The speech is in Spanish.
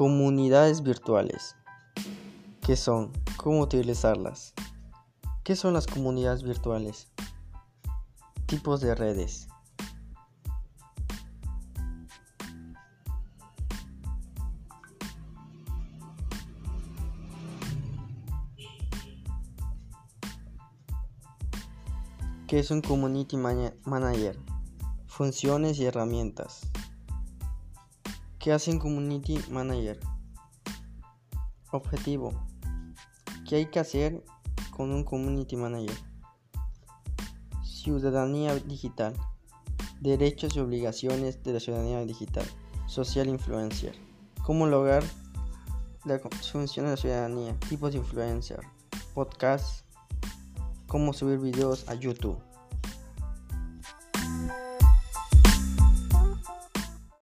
Comunidades virtuales. ¿Qué son? ¿Cómo utilizarlas? ¿Qué son las comunidades virtuales? Tipos de redes. ¿Qué es un Community Manager? Funciones y herramientas. ¿Qué hace un Community Manager? Objetivo. ¿Qué hay que hacer con un Community Manager? Ciudadanía digital. Derechos y obligaciones de la ciudadanía digital. Social influencer. ¿Cómo lograr la función de la ciudadanía? Tipos de influencer. Podcast cómo subir videos a YouTube.